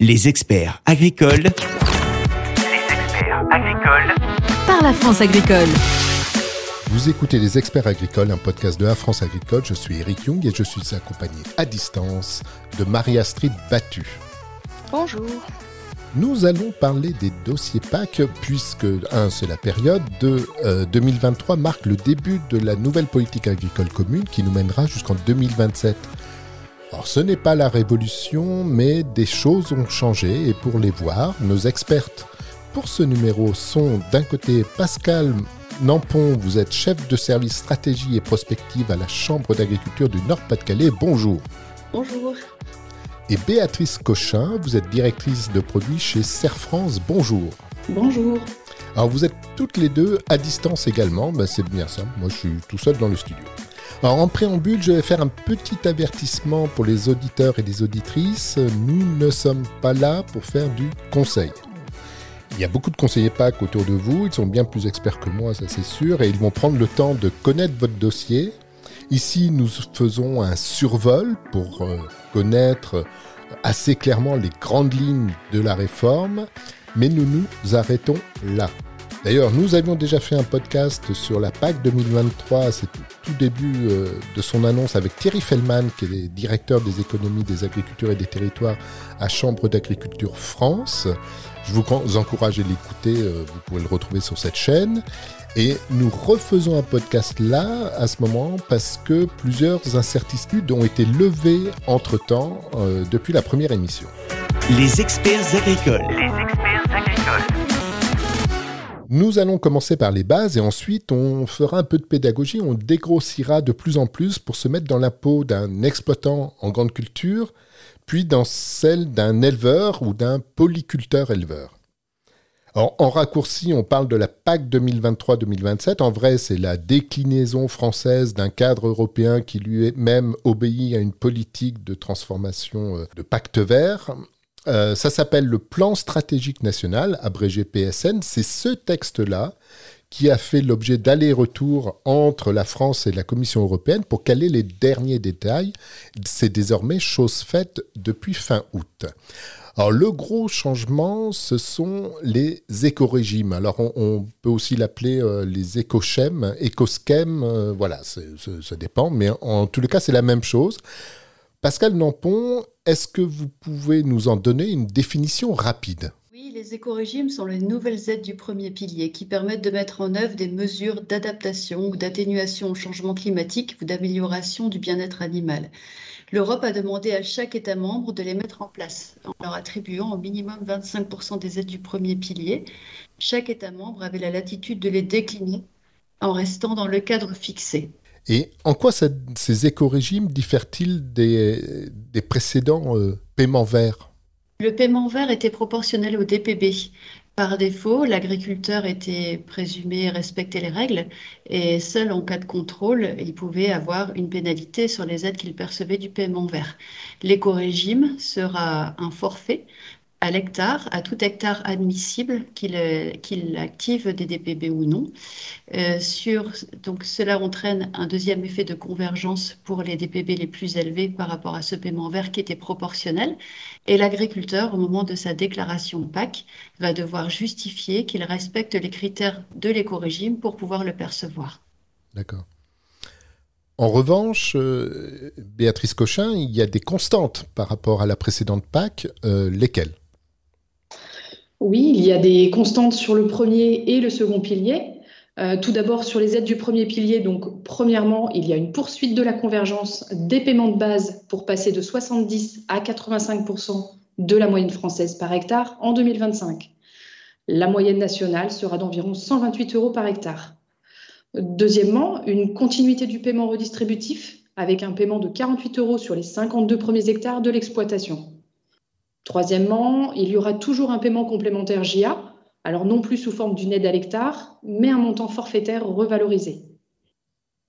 Les experts agricoles. Les experts agricoles. Par la France agricole. Vous écoutez Les Experts Agricoles, un podcast de la France Agricole. Je suis Eric Young et je suis accompagné à distance de Marie-Astrid Battu. Bonjour. Nous allons parler des dossiers PAC puisque, un, c'est la période de 2023 euh, marque le début de la nouvelle politique agricole commune qui nous mènera jusqu'en 2027. Alors ce n'est pas la révolution, mais des choses ont changé et pour les voir, nos expertes pour ce numéro sont d'un côté Pascal Nampon, vous êtes chef de service stratégie et prospective à la Chambre d'agriculture du Nord-Pas-de-Calais. Bonjour. Bonjour. Et Béatrice Cochin, vous êtes directrice de produits chez Serre France. Bonjour. Bonjour. Alors vous êtes toutes les deux à distance également, ben, c'est bien ça. Moi je suis tout seul dans le studio. Alors en préambule, je vais faire un petit avertissement pour les auditeurs et les auditrices. Nous ne sommes pas là pour faire du conseil. Il y a beaucoup de conseillers PAC autour de vous, ils sont bien plus experts que moi, ça c'est sûr, et ils vont prendre le temps de connaître votre dossier. Ici, nous faisons un survol pour euh, connaître assez clairement les grandes lignes de la réforme, mais nous nous arrêtons là. D'ailleurs, nous avions déjà fait un podcast sur la PAC 2023, c'est tout début euh, de son annonce avec Thierry Fellman, qui est directeur des économies des agricultures et des territoires à Chambre d'agriculture France. Je vous encourage à l'écouter, euh, vous pouvez le retrouver sur cette chaîne. Et nous refaisons un podcast là, à ce moment, parce que plusieurs incertitudes ont été levées entre-temps euh, depuis la première émission. Les experts agricoles. Les experts agricoles. Nous allons commencer par les bases et ensuite on fera un peu de pédagogie, on dégrossira de plus en plus pour se mettre dans la peau d'un exploitant en grande culture, puis dans celle d'un éleveur ou d'un polyculteur-éleveur. en raccourci, on parle de la PAC 2023-2027. En vrai, c'est la déclinaison française d'un cadre européen qui lui-même obéit à une politique de transformation euh, de pacte vert. Euh, ça s'appelle le Plan stratégique national, abrégé PSN. C'est ce texte-là qui a fait l'objet d'aller-retour entre la France et la Commission européenne pour caler les derniers détails. C'est désormais chose faite depuis fin août. Alors le gros changement, ce sont les éco-régimes. Alors on, peut aussi l'appeler euh, les éco-schèmes, éco-schèmes, euh, voilà, ça dépend, mais en, tous les cas c'est la même chose. Pascal Nampon, est-ce que vous pouvez nous en donner une définition rapide? Oui, les éco-régimes sont les nouvelles aides du premier pilier qui permettent de mettre en œuvre des mesures d'adaptation ou d'atténuation au changement climatique ou d'amélioration du bien-être animal. L'Europe a demandé à chaque État membre de les mettre en place en leur attribuant au minimum 25% des aides du premier pilier. Chaque État membre avait la latitude de les décliner en restant dans le cadre fixé. Et en quoi ces éco-régimes diffèrent-ils des, précédents euh, paiements verts? Le paiement vert était proportionnel au DPB. Par défaut, l'agriculteur était présumé respecter les règles et seul en cas de contrôle, il pouvait avoir une pénalité sur les aides qu'il percevait du paiement vert. L'éco-régime sera un forfait à l'hectare, à tout hectare admissible qu'il active des DPB ou non. Euh, sur, donc cela entraîne un deuxième effet de convergence pour les DPB les plus élevés par rapport à ce paiement vert qui était proportionnel. Et l'agriculteur, au moment de sa déclaration PAC, va devoir justifier qu'il respecte les critères de l'éco-régime pour pouvoir le percevoir. D'accord. En revanche, euh, Béatrice Cochin, il y a des constantes par rapport à la précédente PAC, euh, lesquelles? Oui, il y a des constantes sur le premier et le second pilier. Euh, tout d'abord, sur les aides du premier pilier, donc premièrement, il y a une poursuite de la convergence des paiements de base pour passer de 70 à 85% de la moyenne française par hectare en 2025. La moyenne nationale sera d'environ 128 euros par hectare. Deuxièmement, une continuité du paiement redistributif avec un paiement de 48 euros sur les 52 premiers hectares de l'exploitation. Troisièmement, il y aura toujours un paiement complémentaire JA, alors non plus sous forme d'une aide à l'hectare, mais un montant forfaitaire revalorisé.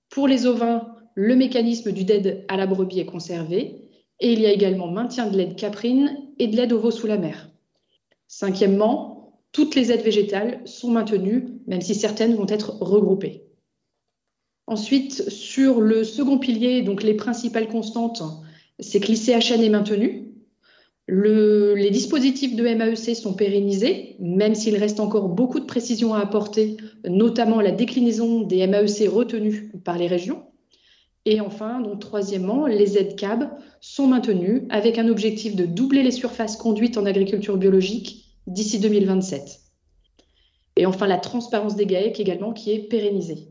Pour les ovins, le mécanisme du DED à la brebis est conservé et il y a également maintien de l'aide caprine et de l'aide au veau sous la mer. Cinquièmement, toutes les aides végétales sont maintenues, même si certaines vont être regroupées. Ensuite, sur le second pilier, donc les principales constantes, c'est que l'ICHN est maintenu, les dispositifs de MAEC sont pérennisés, même s'il reste encore beaucoup de précisions à apporter, notamment la déclinaison des MAEC retenus par les régions. Et enfin, donc troisièmement, les ZCAB sont maintenus avec un objectif de doubler les surfaces conduites en agriculture biologique d'ici 2027. Et enfin, la transparence des GAEC également qui est pérennisée.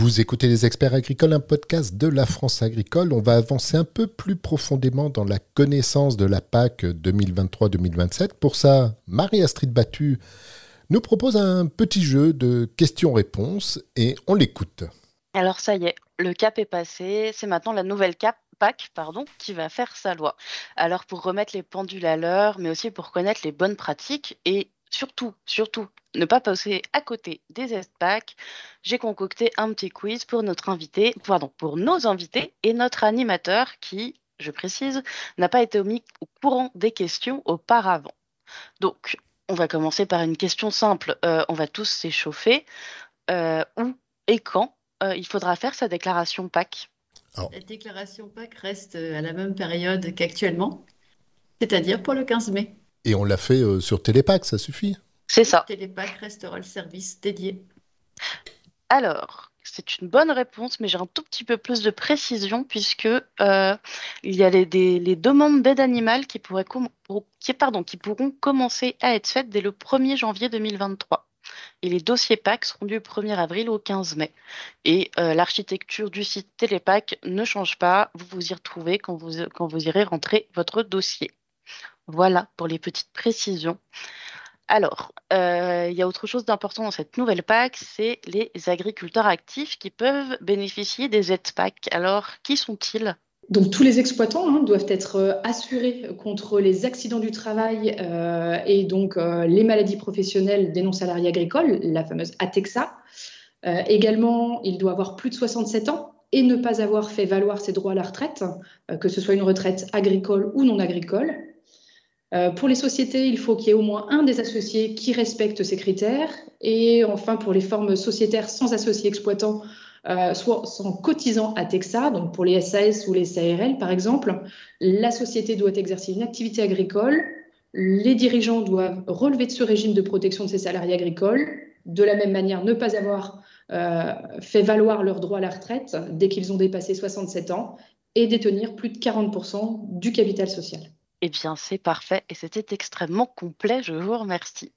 Vous écoutez Les Experts Agricoles, un podcast de la France agricole. On va avancer un peu plus profondément dans la connaissance de la PAC 2023-2027. Pour ça, Marie-Astrid Battu nous propose un petit jeu de questions-réponses et on l'écoute. Alors ça y est, le cap est passé, c'est maintenant la nouvelle cap PAC pardon, qui va faire sa loi. Alors pour remettre les pendules à l'heure, mais aussi pour connaître les bonnes pratiques et surtout, surtout, ne pas passer à côté des ESPAC, j'ai concocté un petit quiz pour notre invité, pardon, pour nos invités et notre animateur qui, je précise, n'a pas été mis au courant des questions auparavant. Donc, on va commencer par une question simple. Euh, on va tous s'échauffer. Euh, où et quand euh, il faudra faire sa déclaration PAC La déclaration PAC reste à la même période qu'actuellement, c'est-à-dire pour le 15 mai. Et on l'a fait sur Télépac, ça suffit C'est ça. Télépac restera le service dédié. Alors, c'est une bonne réponse, mais j'ai un tout petit peu plus de précision puisque euh, il y a les, demandes d'aide animale qui, pourraient qui, pardon, qui pourront commencer à être faites dès le 1er janvier 2023. Et les dossiers PAC seront du 1er avril au 15 mai. Et euh, l'architecture du site Télépac ne change pas. Vous vous y retrouvez quand vous, quand vous irez rentrer votre dossier. Voilà pour les petites précisions. Alors, euh, il y a autre chose d'important dans cette nouvelle PAC, c'est les agriculteurs actifs qui peuvent bénéficier des aides PAC. Alors, qui sont-ils? Donc tous les exploitants hein, doivent être euh, assurés contre les accidents du travail euh, et donc les maladies professionnelles des non-salariés agricoles, la fameuse ATEXA. également, il doit avoir plus de 67 ans et ne pas avoir fait valoir ses droits à la retraite, que ce soit une retraite agricole ou non agricole. Euh, pour les sociétés, il faut qu'il y ait au moins un des associés qui respecte ces critères. Et enfin, pour les formes sociétaires sans associés exploitants, euh, soit sans cotisant à TEXA, donc pour les SAS ou les SARL par exemple, la société doit exercer une activité agricole. Les dirigeants doivent relever de ce régime de protection de ces salariés agricoles. De la même manière, ne pas avoir euh, fait valoir leurs droits à la retraite dès qu'ils ont dépassé 67 ans et détenir plus de 40% du capital social. Eh bien, c'est parfait et c'était extrêmement complet, je vous remercie.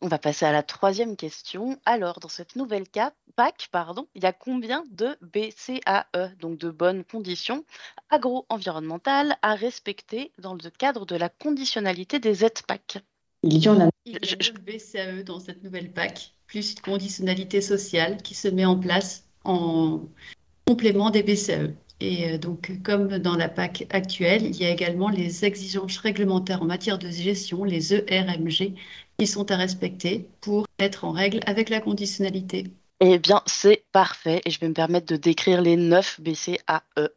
On va passer à la troisième question. Alors, dans cette nouvelle PAC, pardon, il y a combien de BCAE, donc de bonnes conditions agro-environnementales, à respecter dans le cadre de la conditionnalité des aides PAC? Il y en a. Il y a BCAE dans cette nouvelle PAC, plus une conditionnalité sociale qui se met en place en complément des BCAE. Et euh, donc, comme dans la PAC actuelle, il y a également les exigences réglementaires en matière de gestion, les ERMG, qui sont à respecter pour être en règle avec la conditionnalité. Eh bien, c'est parfait et je vais me permettre de décrire les 9 BCAE.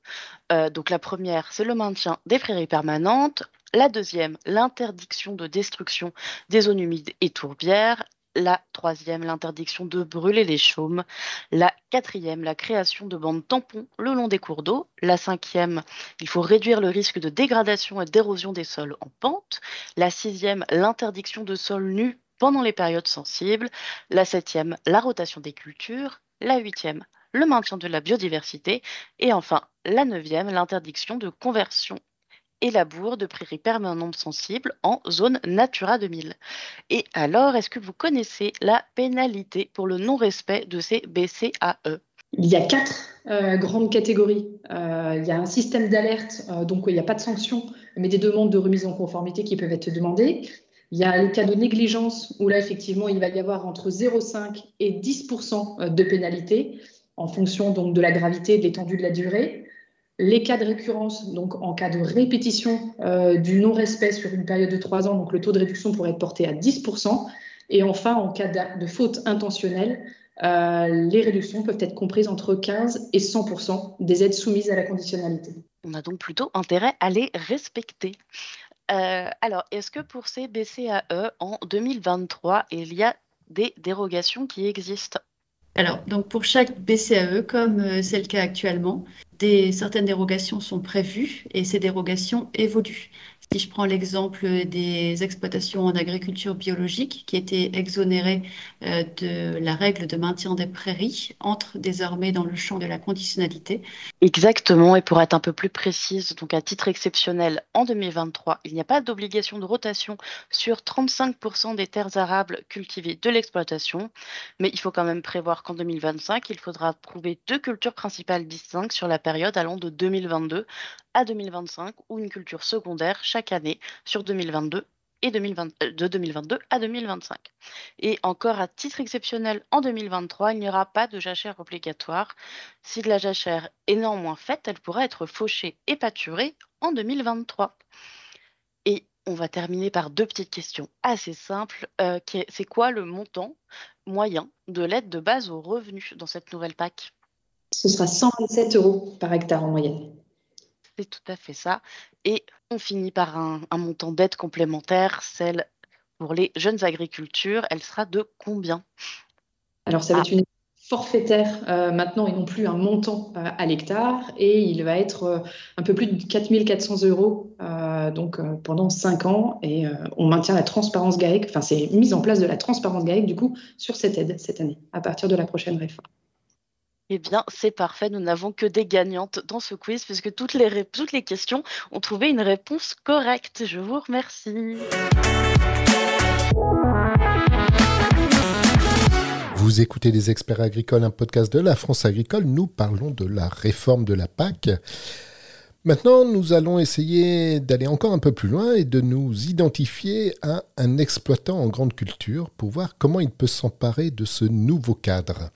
Euh, donc la première, c'est le maintien des prairies permanentes. La deuxième, l'interdiction de destruction des zones humides et tourbières. La troisième, l'interdiction de brûler les chaumes. La quatrième, la création de bandes tampons le long des cours d'eau. La cinquième, il faut réduire le risque de dégradation et d'érosion des sols en pente. La sixième, l'interdiction de sols nus pendant les périodes sensibles. La septième, la rotation des cultures. La huitième, le maintien de la biodiversité. Et enfin, la neuvième, l'interdiction de conversion et labour de prairies permanentes sensibles en zone Natura 2000. Et alors, est-ce que vous connaissez la pénalité pour le non-respect de ces BCAE il y a quatre euh, grandes catégories. Euh, il y a un système d'alerte, euh, donc il n'y a pas de sanctions, mais des demandes de remise en conformité qui peuvent être demandées. Il y a les cas de négligence, où là, effectivement, il va y avoir entre 0,5 et 10 de pénalité, en fonction de la gravité de l'étendue de la durée. Les cas de récurrence, donc en cas de répétition euh, du non-respect sur une période de trois ans, donc le taux de réduction pourrait être porté à 10%. Et enfin, en cas de faute intentionnelle, euh, les réductions peuvent être comprises entre 15 et 100% des aides soumises à la conditionnalité. On a donc plutôt intérêt à les respecter. Euh, alors, est-ce que pour ces BCAE en 2023, il y a des dérogations qui existent? Alors, donc pour chaque BCAE, comme euh, c'est le cas actuellement, des, certaines dérogations sont prévues et ces dérogations évoluent. Si je prends l'exemple des exploitations en agriculture biologique qui étaient exonérées euh, de la règle de maintien des prairies, entrent désormais dans le champ de la conditionnalité. Exactement, et pour être un peu plus précise, donc à titre exceptionnel, en 2023, il n'y a pas d'obligation de rotation sur 35% des terres arables cultivées de l'exploitation, mais il faut quand même prévoir qu'en 2025, il faudra trouver deux cultures principales distinctes sur la période allant de 2022 à 2025 ou une culture secondaire chaque année sur 2022 et 2020, euh, de 2022 à 2025. Et encore à titre exceptionnel, en 2023, il n'y aura pas de jachère obligatoire. Si de la jachère est néanmoins faite, elle pourra être fauchée et pâturée en 2023. Et on va terminer par deux petites questions assez simples. Euh, c'est quoi le montant moyen de l'aide de base aux revenus dans cette nouvelle PAC? Ce sera 127 euros par hectare en moyenne c'est tout à fait ça. Et on finit par un, montant d'aide complémentaire, celle pour les jeunes agricultures. Elle sera de combien? Alors, ça va ah. être une forfaitaire euh, maintenant et non plus un montant euh, à l'hectare et il va être euh, un peu plus de 4400 euros donc pendant 5 ans et on maintient la transparence GAEC, enfin c'est mise en place de la transparence GAEC du coup sur cette aide cette année à partir de la prochaine réforme. Eh bien, c'est parfait. Nous n'avons que des gagnantes dans ce quiz puisque toutes les, questions ont trouvé une réponse correcte. Je vous remercie. Vous écoutez Les Experts Agricoles, un podcast de la France Agricole. Nous parlons de la réforme de la PAC. Maintenant, nous allons essayer d'aller encore un peu plus loin et de nous identifier à un exploitant en grande culture pour voir comment il peut s'emparer de ce nouveau cadre.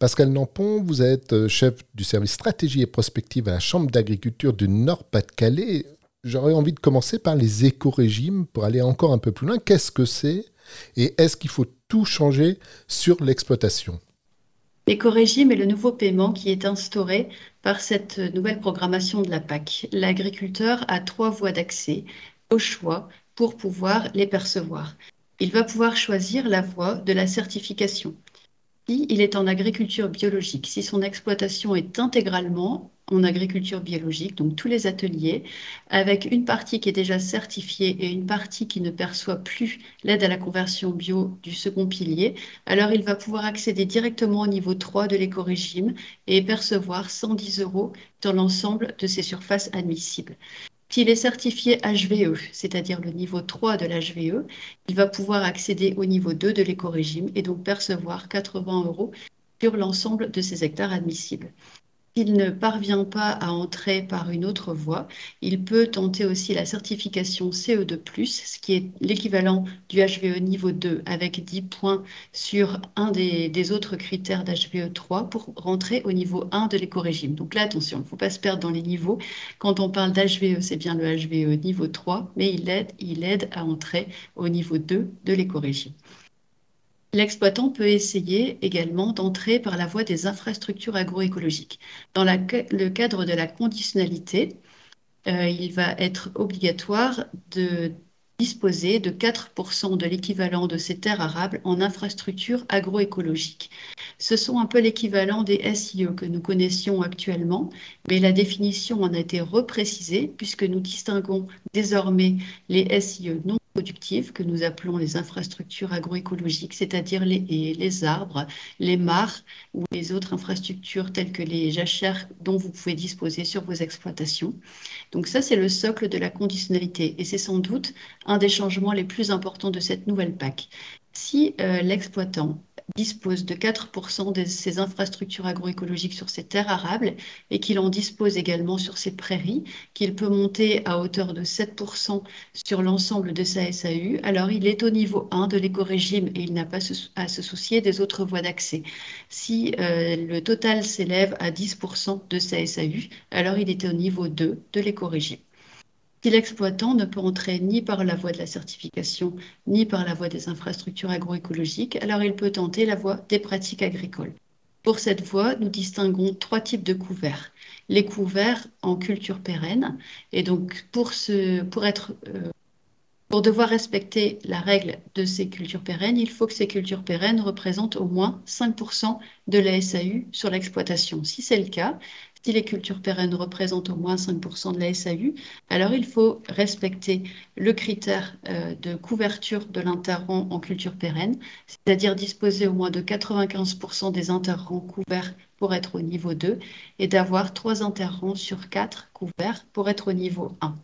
Pascal Nampon, vous êtes euh, chef du service stratégie et prospective à la Chambre d'agriculture du Nord-Pas-de-Calais. J'aurais envie de commencer par les éco-régimes pour aller encore un peu plus loin. Qu'est-ce que c'est et est-ce qu'il faut tout changer sur l'exploitation? L'éco-régime est le nouveau paiement qui est instauré par cette nouvelle programmation de la PAC. L'agriculteur a trois voies d'accès au choix pour pouvoir les percevoir. Il va pouvoir choisir la voie de la certification il est en agriculture biologique, si son exploitation est intégralement en agriculture biologique, donc tous les ateliers, avec une partie qui est déjà certifiée et une partie qui ne perçoit plus l'aide à la conversion bio du second pilier, alors il va pouvoir accéder directement au niveau 3 de l'éco-régime et percevoir 110 euros dans l'ensemble de ses surfaces admissibles. S'il est certifié HVE, c'est-à-dire le niveau 3 de l'HVE, il va pouvoir accéder au niveau 2 de l'éco-régime et donc percevoir 80 euros sur l'ensemble de ses hectares admissibles. S'il ne parvient pas à entrer par une autre voie, il peut tenter aussi la certification CE2+, ce qui est l'équivalent du HVE niveau 2 avec 10 points sur un des, autres critères d'HVE 3 pour rentrer au niveau 1 de l'éco-régime. Donc là, attention, il ne faut pas se perdre dans les niveaux. Quand on parle d'HVE, c'est bien le HVE niveau 3, mais il aide, il aide à entrer au niveau 2 de l'éco-régime. L'exploitant peut essayer également d'entrer par la voie des infrastructures agroécologiques. Dans le cadre de la conditionnalité, euh, il va être obligatoire de disposer de 4% de l'équivalent de ces terres arables en infrastructures agroécologiques. Ce sont un peu l'équivalent des SIE que nous connaissions actuellement, mais la définition en a été reprécisée puisque nous distinguons désormais les SIE non productives que nous appelons les infrastructures agroécologiques, c'est-à-dire les arbres, les mares ou les autres infrastructures telles que les jachères dont vous pouvez disposer sur vos exploitations. Donc ça, c'est le socle de la conditionnalité et c'est sans doute un des changements les plus importants de cette nouvelle PAC. Si euh, l'exploitant dispose de 4% de ses infrastructures agroécologiques sur ses terres arables et qu'il en dispose également sur ses prairies, qu'il peut monter à hauteur de 7% sur l'ensemble de sa SAU, alors il est au niveau 1 de l'éco-régime et il n'a pas à se soucier des autres voies d'accès. Si euh, le total s'élève à 10% de sa SAU, alors il est au niveau 2 de l'éco-régime. Si l'exploitant ne peut entrer ni par la voie de la certification, ni par la voie des infrastructures agroécologiques, alors il peut tenter la voie des pratiques agricoles. Pour cette voie, nous distinguons trois types de couverts. Les couverts en culture pérenne, et donc pour, être euh, Pour devoir respecter la règle de ces cultures pérennes, il faut que ces cultures pérennes représentent au moins 5% de la SAU sur l'exploitation. Si c'est le cas, si les cultures pérennes représentent au moins 5% de la SAU, alors il faut respecter le critère euh, de couverture de l'interrang en culture pérenne, c'est-à-dire disposer au moins de 95% des interrangs couverts pour être au niveau 2 et d'avoir 3 interrangs sur 4 couverts pour être au niveau 1.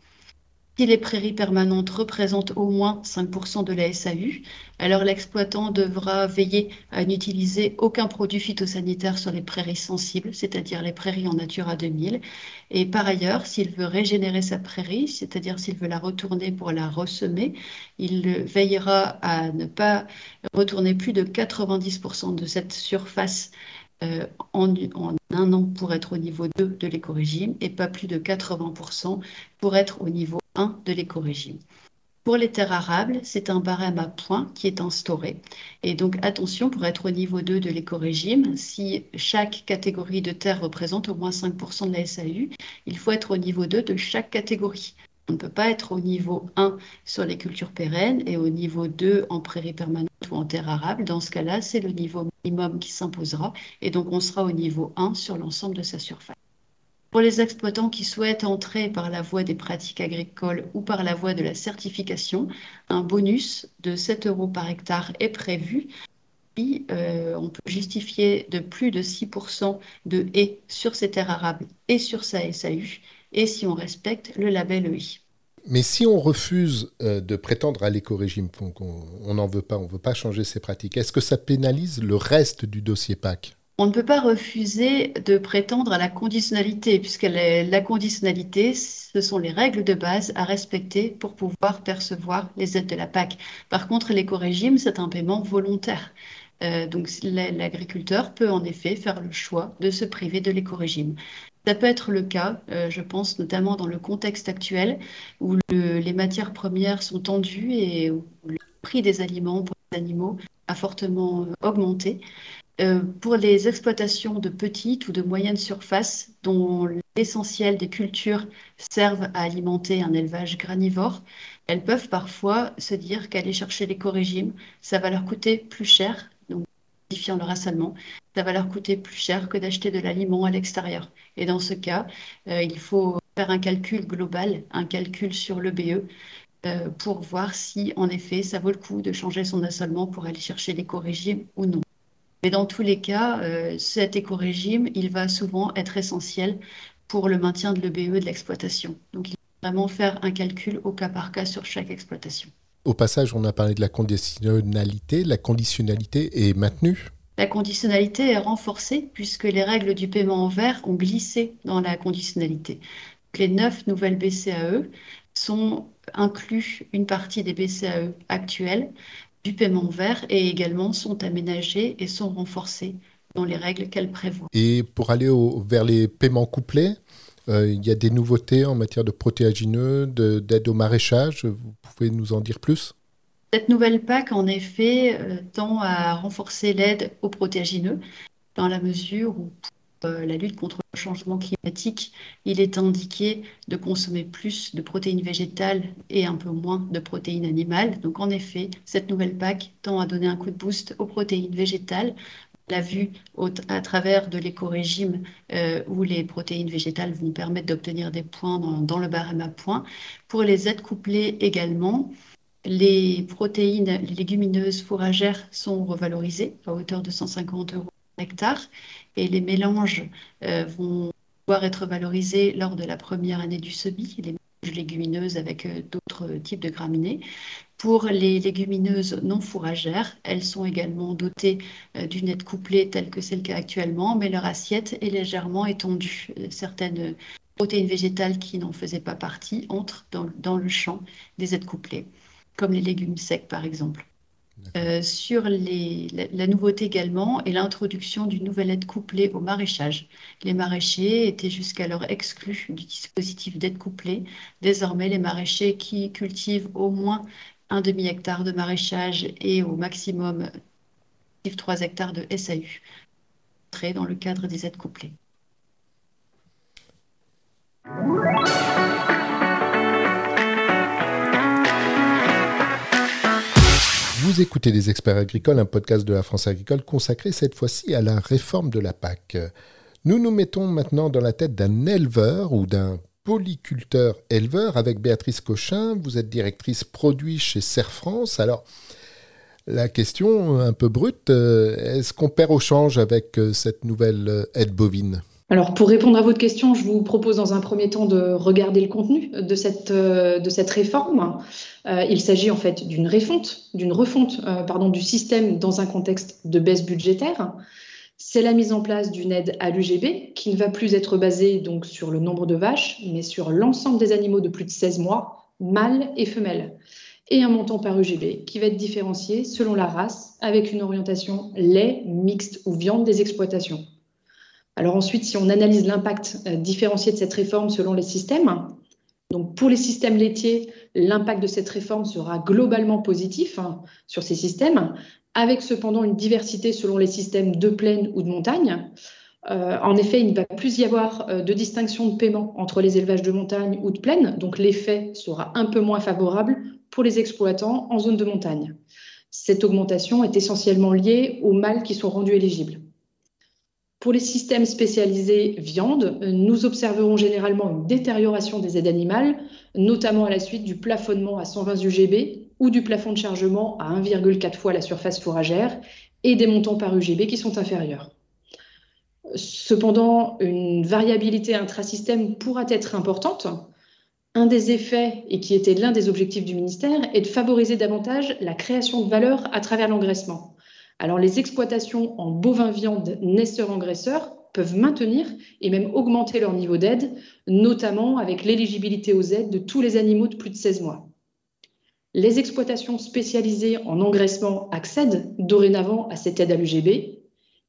Si les prairies permanentes représentent au moins 5% de la SAU, alors l'exploitant devra veiller à n'utiliser aucun produit phytosanitaire sur les prairies sensibles, c'est-à-dire les prairies en Natura 2000. Et par ailleurs, s'il veut régénérer sa prairie, c'est-à-dire s'il veut la retourner pour la ressemer, il veillera à ne pas retourner plus de 90% de cette surface euh, en, un an pour être au niveau 2 de l'éco-régime et pas plus de 80% pour être au niveau 1 de l'éco-régime. Pour les terres arables, c'est un barème à points qui est instauré. Et donc attention, pour être au niveau 2 de l'éco-régime, si chaque catégorie de terres représente au moins 5% de la SAU, il faut être au niveau 2 de chaque catégorie. On ne peut pas être au niveau 1 sur les cultures pérennes et au niveau 2 en prairie permanente ou en terre arable. Dans ce cas-là, c'est le niveau minimum qui s'imposera et donc on sera au niveau 1 sur l'ensemble de sa surface. Pour les exploitants qui souhaitent entrer par la voie des pratiques agricoles ou par la voie de la certification, un bonus de 7 euros par hectare est prévu. Euh, on peut justifier de plus de 6% de haies sur ses terres arables et sur sa SAU et si on respecte le label EI. Mais si on refuse euh, de prétendre à l'éco-régime, on n'en veut pas, on ne veut pas changer ses pratiques, est-ce que ça pénalise le reste du dossier PAC on ne peut pas refuser de prétendre à la conditionnalité, puisque la conditionnalité, ce sont les règles de base à respecter pour pouvoir percevoir les aides de la PAC. Par contre, l'éco-régime, c'est un paiement volontaire. Euh, donc l'agriculteur peut en effet faire le choix de se priver de l'éco-régime. Ça peut être le cas, euh, je pense notamment dans le contexte actuel où les matières premières sont tendues et où le prix des aliments pour les animaux a fortement augmenté. Euh, pour les exploitations de petites ou de moyennes surfaces dont l'essentiel des cultures servent à alimenter un élevage granivore, elles peuvent parfois se dire qu'aller chercher l'éco-régime, ça va leur coûter plus cher le rationnement, ça va leur coûter plus cher que d'acheter de l'aliment à l'extérieur. Et dans ce cas, euh, il faut faire un calcul global, un calcul sur le BE, euh, pour voir si, en effet, ça vaut le coup de changer son assolement pour aller chercher l'éco-régime ou non. Mais dans tous les cas, euh, cet éco-régime, il va souvent être essentiel pour le maintien de l'EBE de l'exploitation. Donc, il faut vraiment faire un calcul au cas par cas sur chaque exploitation. Au passage, on a parlé de la conditionnalité. La conditionnalité est maintenue La conditionnalité est renforcée puisque les règles du paiement en vert ont glissé dans la conditionnalité. Les neuf nouvelles BCAE sont inclus une partie des BCAE actuelles du paiement vert et également sont aménagées et sont renforcées dans les règles qu'elles prévoient. Et pour aller vers les paiements couplés, euh, il y a des nouveautés en matière de protéagineux, d'aide au maraîchage. Vous pouvez nous en dire plus? Cette nouvelle PAC, en effet, euh, tend à renforcer l'aide aux protéagineux dans la mesure où la lutte contre le changement climatique, il est indiqué de consommer plus de protéines végétales et un peu moins de protéines animales. Donc en effet, cette nouvelle PAC tend à donner un coup de boost aux protéines végétales l'a vu à travers de l'éco-régime euh, où les protéines végétales vont permettre d'obtenir des points dans, le barème à points. Pour les aides couplées également, les protéines légumineuses fourragères sont revalorisées à hauteur de 150 euros et les mélanges euh, vont pouvoir être valorisés lors de la première année du semis, les mélanges légumineuses avec euh, d'autres types de graminées. Pour les légumineuses non fourragères, elles sont également dotées euh, d'une aide couplée telle que c'est le cas actuellement, mais leur assiette est légèrement étendue. Certaines protéines végétales qui n'en faisaient pas partie entrent dans, le champ des aides couplées, comme les légumes secs par exemple. Euh, sur la, nouveauté également est l'introduction d'une nouvelle aide couplée au maraîchage. Les maraîchers étaient jusqu'alors exclus du dispositif d'aide couplée. Désormais, les maraîchers qui cultivent au moins un demi-hectare de maraîchage et au maximum 3 hectares de SAU, dans le cadre des aides couplées. Vous écoutez Les Experts Agricoles, un podcast de la France Agricole consacré cette fois-ci à la réforme de la PAC. Nous nous mettons maintenant dans la tête d'un éleveur ou d'un polyculteur éleveur avec Béatrice Cochin. Vous êtes directrice produit chez Serre France. Alors, la question un peu brute, euh, est-ce qu'on perd au change avec euh, cette nouvelle euh, aide bovine? Alors, pour répondre à votre question, je vous propose dans un premier temps de regarder le contenu de cette, cette réforme. il s'agit en fait d'une refonte, d'une refonte pardon, du système dans un contexte de baisse budgétaire. C'est la mise en place d'une aide à l'UGB qui ne va plus être basée sur le nombre de vaches, mais sur l'ensemble des animaux de plus de 16 mois, mâles et femelles et un montant par UGB qui va être différencié selon la race avec une orientation lait, mixte ou viande des exploitations. Alors ensuite, si on analyse l'impact euh, différencié de cette réforme selon les systèmes, donc pour les systèmes laitiers, l'impact de cette réforme sera globalement positif hein, sur ces systèmes, avec cependant une diversité selon les systèmes de plaine ou de montagne. Euh, en effet, il ne va plus y avoir euh, de distinction de paiement entre les élevages de montagne ou de plaine, donc l'effet sera un peu moins favorable pour les exploitants en zone de montagne. Cette augmentation est essentiellement liée aux mâles qui sont rendus éligibles. Pour les systèmes spécialisés viande, nous observerons généralement une détérioration des aides animales, notamment à la suite du plafonnement à 120 UGB ou du plafond de chargement à 1,4 fois la surface fourragère et des montants par UGB qui sont inférieurs. Cependant, une variabilité intrasystème pourra être importante, un des effets, et qui était l'un des objectifs du ministère, est de favoriser davantage la création de valeur à travers l'engraissement. Alors les exploitations en bovin-viande naisseurs-engraisseurs peuvent maintenir et même augmenter leur niveau d'aide, notamment avec l'éligibilité aux aides de tous les animaux de plus de 16 mois. Les exploitations spécialisées en engraissement accèdent dorénavant à cette aide à l'UGB,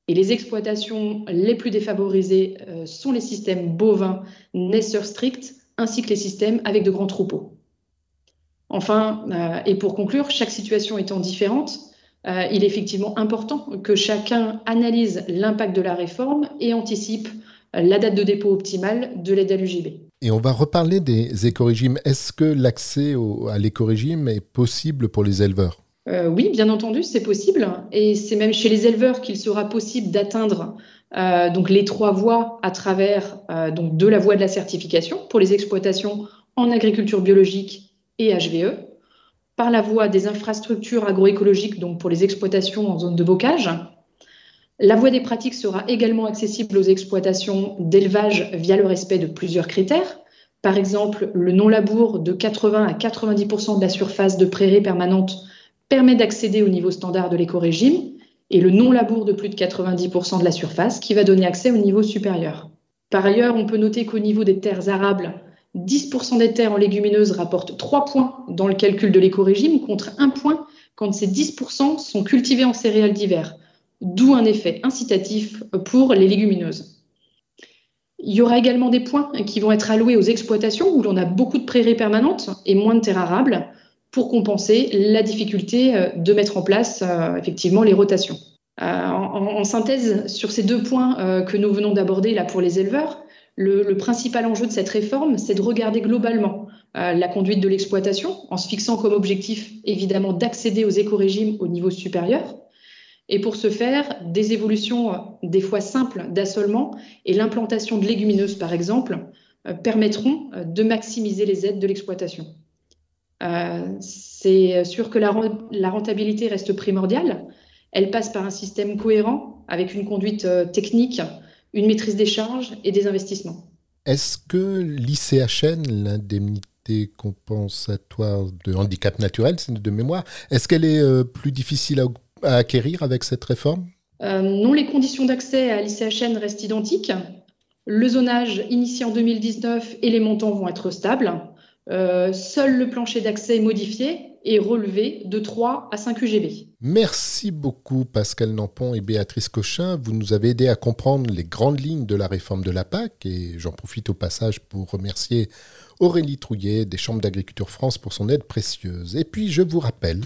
et les exploitations les plus défavorisées euh, sont les systèmes bovins naisseurs stricts ainsi que les systèmes avec de grands troupeaux. Enfin, euh, et pour conclure, chaque situation étant différente, euh, il est effectivement important que chacun analyse l'impact de la réforme et anticipe la date de dépôt optimale de l'aide à l'UGB. Et on va reparler des écorégimes. Est-ce que l'accès à l'écorégime est possible pour les éleveurs? Euh, Oui, bien entendu, c'est possible. Et c'est même chez les éleveurs qu'il sera possible d'atteindre euh, donc les trois voies à travers euh, donc de la voie de la certification pour les exploitations en agriculture biologique et HVE, par la voie des infrastructures agroécologiques donc pour les exploitations en zone de bocage. La voie des pratiques sera également accessible aux exploitations d'élevage via le respect de plusieurs critères. Par exemple, le non-labour de 80 à 90% de la surface de prairie permanente permet d'accéder au niveau standard de l'écorégime et le non-labour de plus de 90% de la surface qui va donner accès au niveau supérieur. Par ailleurs, on peut noter qu'au niveau des terres arables, 10% des terres en légumineuses rapportent 3 points dans le calcul de l'écorégime contre 1 point quand ces 10% sont cultivés en céréales d'hiver, d'où un effet incitatif pour les légumineuses. Il y aura également des points qui vont être alloués aux exploitations où l'on a beaucoup de prairies permanentes et moins de terres arables, pour compenser la difficulté euh, de mettre en place euh, effectivement les rotations. Euh, en, synthèse, sur ces deux points que nous venons d'aborder là pour les éleveurs, le, principal enjeu de cette réforme, c'est de regarder globalement la conduite de l'exploitation en se fixant comme objectif évidemment d'accéder aux écorégimes au niveau supérieur. Et pour ce faire, des évolutions des fois simples d'assolement et l'implantation de légumineuses par exemple permettront de maximiser les aides de l'exploitation. Euh, c'est sûr que la, rentabilité reste primordiale. Elle passe par un système cohérent avec une conduite euh, technique, une maîtrise des charges et des investissements. Est-ce que l'ICHN, l'indemnité compensatoire de handicap naturel, c'est de mémoire, est-ce qu'elle est euh, plus difficile à, acquérir avec cette réforme? Non, les conditions d'accès à l'ICHN restent identiques. Le zonage initié en 2019 et les montants vont être stables. Euh, seul le plancher d'accès est modifié et relevé de 3 à 5 UGB. Merci beaucoup Pascal Nampon et Béatrice Cochin. Vous nous avez aidé à comprendre les grandes lignes de la réforme de la PAC et j'en profite au passage pour remercier Aurélie Trouillet des Chambres d'agriculture France pour son aide précieuse. Et puis je vous rappelle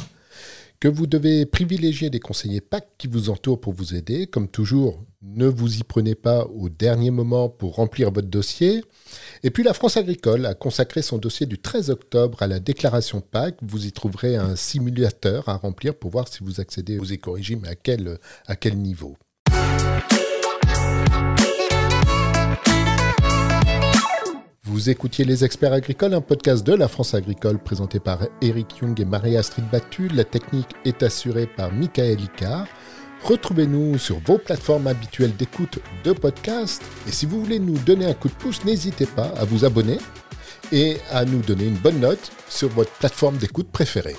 que vous devez privilégier des conseillers PAC qui vous entourent pour vous aider. Comme toujours, ne vous y prenez pas au dernier moment pour remplir votre dossier. Et puis la France agricole a consacré son dossier du 13 octobre à la déclaration PAC. Vous y trouverez un simulateur à remplir pour voir si vous accédez aux éco-régimes à quel niveau. Vous écoutiez Les Experts Agricoles, un podcast de la France Agricole présenté par Eric Young et Marie-Astrid Battu. La technique est assurée par Michael Icard. Retrouvez-nous sur vos plateformes habituelles d'écoute de podcasts. Et si vous voulez nous donner un coup de pouce, n'hésitez pas à vous abonner et à nous donner une bonne note sur votre plateforme d'écoute préférée.